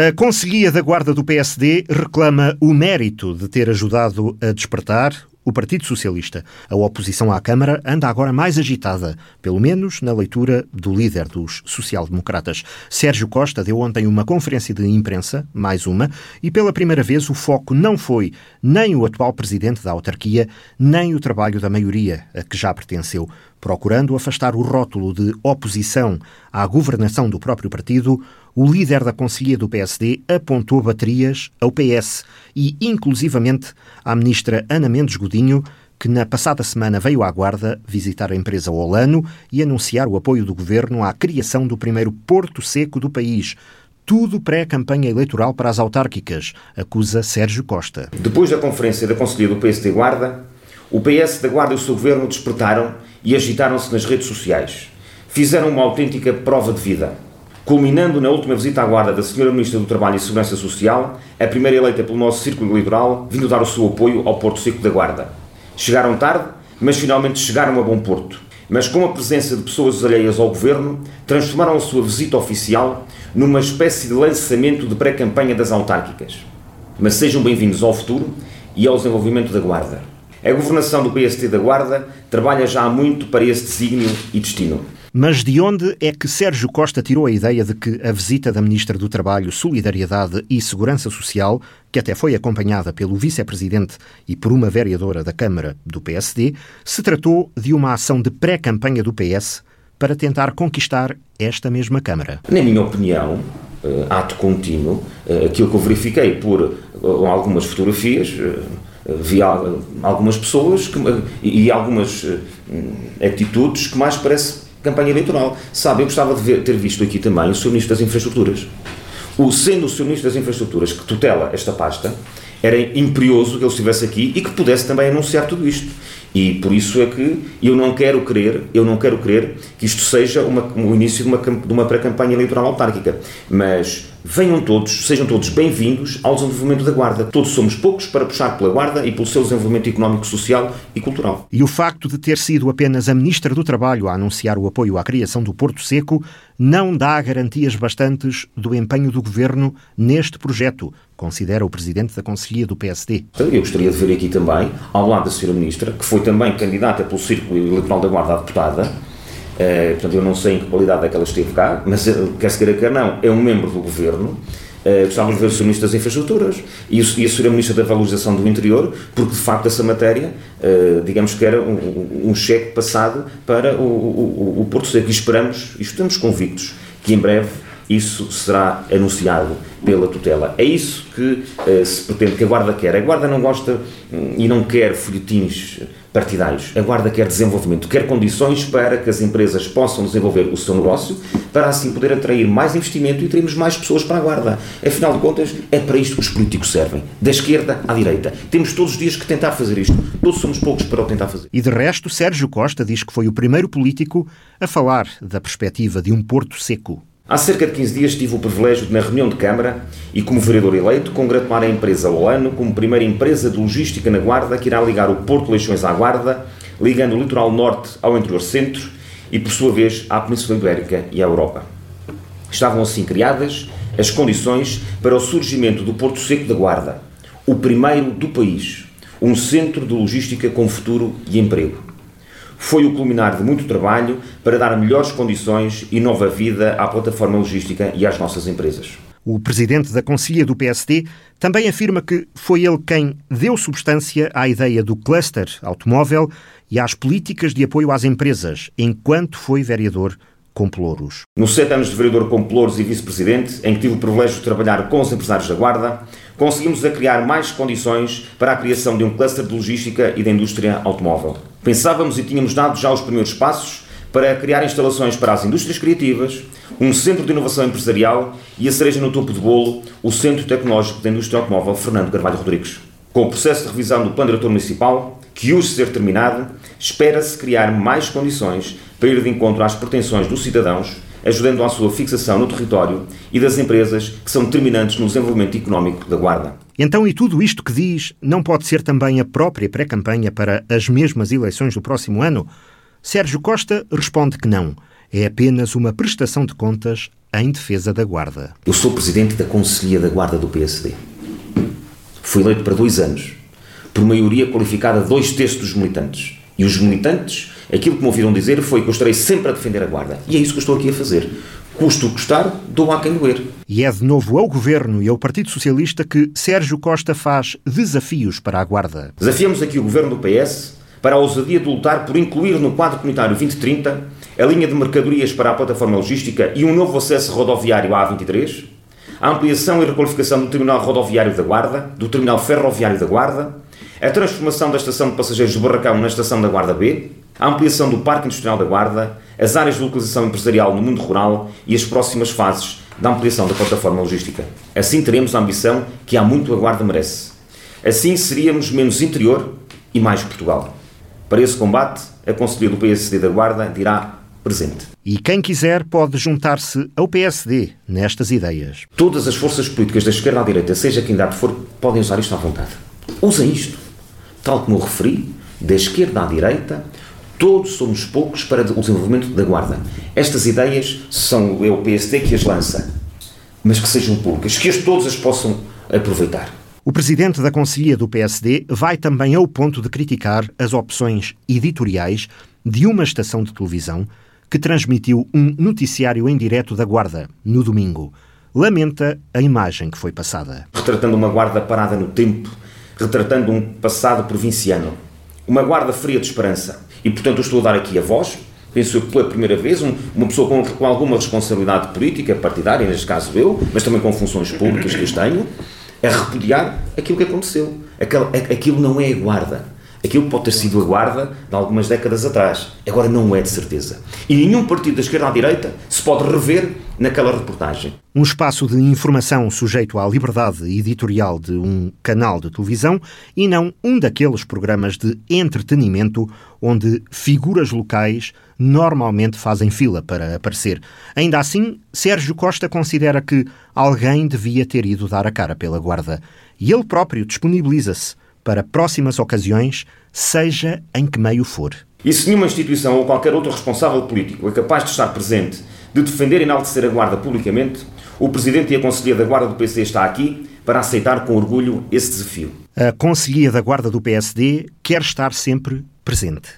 A Conselhia da Guarda do PSD reclama o mérito de ter ajudado a despertar o Partido Socialista. A oposição à Câmara anda agora mais agitada, pelo menos na leitura do líder dos social-democratas. Sérgio Costa deu ontem uma conferência de imprensa, mais uma, e pela primeira vez o foco não foi nem o atual presidente da autarquia, nem o trabalho da maioria a que já pertenceu. Procurando afastar o rótulo de oposição à governação do próprio partido, o líder da Conselhia do PSD apontou baterias ao PS e, inclusivamente, à ministra Ana Mendes Godinho, que na passada semana veio à Guarda visitar a empresa Olano e anunciar o apoio do governo à criação do primeiro porto seco do país. Tudo pré-campanha eleitoral para as autárquicas, acusa Sérgio Costa. Depois da conferência da Conselhia do PSD Guarda, o PS da Guarda e o seu governo despertaram e agitaram-se nas redes sociais. Fizeram uma autêntica prova de vida culminando na última visita à guarda da Sra. Ministra do Trabalho e Segurança Social, a primeira eleita pelo nosso círculo eleitoral, vindo dar o seu apoio ao Porto Seco da Guarda. Chegaram tarde, mas finalmente chegaram a bom porto. Mas com a presença de pessoas alheias ao governo, transformaram a sua visita oficial numa espécie de lançamento de pré-campanha das autárquicas. Mas sejam bem-vindos ao futuro e ao desenvolvimento da Guarda. A governação do PST da Guarda trabalha já há muito para esse desígnio e destino. Mas de onde é que Sérgio Costa tirou a ideia de que a visita da Ministra do Trabalho, Solidariedade e Segurança Social, que até foi acompanhada pelo Vice-Presidente e por uma vereadora da Câmara do PSD, se tratou de uma ação de pré-campanha do PS para tentar conquistar esta mesma Câmara? Na minha opinião, eh, ato contínuo, eh, aquilo que eu verifiquei por eh, algumas fotografias, vi algumas pessoas que, e algumas atitudes que mais parece campanha eleitoral. Sabe, eu gostava de ver, ter visto aqui também o Sr. Ministro das Infraestruturas. O, sendo o Sr. Ministro das Infraestruturas que tutela esta pasta, era imperioso que ele estivesse aqui e que pudesse também anunciar tudo isto. E por isso é que eu não quero crer, eu não quero crer que isto seja uma, o início de uma, de uma pré-campanha eleitoral autárquica. Mas venham todos, sejam todos bem-vindos ao desenvolvimento da Guarda. Todos somos poucos para puxar pela Guarda e pelo seu desenvolvimento económico, social e cultural. E o facto de ter sido apenas a Ministra do Trabalho a anunciar o apoio à criação do Porto Seco não dá garantias bastantes do empenho do Governo neste projeto, considera o Presidente da Conselhia do PSD. Eu gostaria de ver aqui também, ao lado da Sra. Ministra, que foi também candidata pelo Círculo Eleitoral da Guarda a deputada, Uh, portanto, eu não sei em que qualidade é que ela esteve cá, mas uh, quer se queira, quer não, é um membro do governo. Uh, gostávamos de ver o Sr. Ministro das Infraestruturas e, o, e a Sra. Ministra da Valorização do Interior, porque de facto essa matéria, uh, digamos que era um, um, cheque passado para o, o, o Porto Seco. E esperamos, e estamos convictos, que em breve isso será anunciado pela tutela. É isso que uh, se pretende, que a Guarda quer. A Guarda não gosta um, e não quer folhetins partidários. A Guarda quer desenvolvimento, quer condições para que as empresas possam desenvolver o seu negócio, para assim poder atrair mais investimento e atrairmos mais pessoas para a Guarda. Afinal de contas, é para isto que os políticos servem. Da esquerda à direita. Temos todos os dias que tentar fazer isto. Todos somos poucos para o tentar fazer. E de resto, Sérgio Costa diz que foi o primeiro político a falar da perspectiva de um porto seco. Há cerca de 15 dias tive o privilégio de, na reunião de Câmara e como vereador eleito, congratular a empresa Olano como primeira empresa de logística na Guarda que irá ligar o Porto de Leixões à Guarda, ligando o litoral norte ao interior centro e, por sua vez, à Península Ibérica e à Europa. Estavam assim criadas as condições para o surgimento do Porto Seco da Guarda, o primeiro do país, um centro de logística com futuro e emprego foi o culminar de muito trabalho para dar melhores condições e nova vida à plataforma logística e às nossas empresas. O presidente da Conselhia do PSD também afirma que foi ele quem deu substância à ideia do cluster automóvel e às políticas de apoio às empresas, enquanto foi vereador com Pelouros. Nos sete anos de vereador com Pelouros e vice-presidente, em que tive o privilégio de trabalhar com os empresários da Guarda, conseguimos a criar mais condições para a criação de um cluster de logística e da indústria automóvel. Pensávamos e tínhamos dado já os primeiros passos para criar instalações para as indústrias criativas, um centro de inovação empresarial e a cereja no topo do bolo, o Centro Tecnológico da Indústria Automóvel Fernando Carvalho Rodrigues. Com o processo de revisão do Plano Diretor Municipal, que hoje ser terminado, espera-se criar mais condições para ir de encontro às pretensões dos cidadãos, ajudando à sua fixação no território e das empresas que são determinantes no desenvolvimento económico da Guarda. Então, e tudo isto que diz não pode ser também a própria pré-campanha para as mesmas eleições do próximo ano? Sérgio Costa responde que não. é apenas uma prestação de contas em defesa da Guarda. Eu sou presidente da Conselhia da Guarda do PSD. Fui eleito para dois anos, por maioria qualificada dois terços dos militantes. E os militantes, aquilo que me ouviram dizer foi que eu estarei sempre a defender a Guarda. E é isso que eu estou aqui a fazer. Custo o custar, dou a quem doer. E é de novo ao Governo e ao Partido Socialista que Sérgio Costa faz desafios para a Guarda. Desafiamos aqui o Governo do PS para a ousadia de lutar por incluir no quadro comunitário 2030 a linha de mercadorias para a plataforma logística e um novo acesso rodoviário à A23, a ampliação e requalificação do Terminal Rodoviário da Guarda, do Terminal Ferroviário da Guarda, a transformação da estação de passageiros do Barracão na estação da Guarda B, a ampliação do Parque Industrial da Guarda, as áreas de localização empresarial no mundo rural e as próximas fases da ampliação da plataforma logística. Assim teremos a ambição que há muito a Guarda merece. Assim seríamos menos interior e mais Portugal. Para esse combate, a Conselhia do PSD da Guarda dirá presente. E quem quiser pode juntar-se ao PSD nestas ideias. Todas as forças políticas da esquerda à direita, seja quem dado for, podem usar isto à vontade. Usem isto. Tal como eu referi, da esquerda à direita, todos somos poucos para o desenvolvimento da Guarda. Estas ideias são é o PSD que as lança, mas que sejam públicas, que as todos as possam aproveitar. O presidente da Conselhia do PSD vai também ao ponto de criticar as opções editoriais de uma estação de televisão que transmitiu um noticiário em direto da Guarda, no domingo. Lamenta a imagem que foi passada. Retratando uma Guarda parada no tempo, retratando um passado provinciano. Uma Guarda fria de esperança. E, portanto, eu estou a dar aqui a voz, penso que pela primeira vez, um, uma pessoa com, com alguma responsabilidade política, partidária, neste caso eu, mas também com funções públicas que eu tenho, a repudiar aquilo que aconteceu. Aquilo, aquilo não é a guarda. Aquilo pode ter sido a guarda de algumas décadas atrás. Agora não é de certeza. E nenhum partido da esquerda à direita se pode rever naquela reportagem. Um espaço de informação sujeito à liberdade editorial de um canal de televisão e não um daqueles programas de entretenimento onde figuras locais normalmente fazem fila para aparecer. Ainda assim, Sérgio Costa considera que alguém devia ter ido dar a cara pela guarda e ele próprio disponibiliza-se para próximas ocasiões, seja em que meio for. E se nenhuma instituição ou qualquer outro responsável político é capaz de estar presente, de defender e enaltecer a Guarda publicamente, o Presidente e a Conselheira da Guarda do PC está aqui para aceitar com orgulho esse desafio. A Conselhia da Guarda do PSD quer estar sempre presente.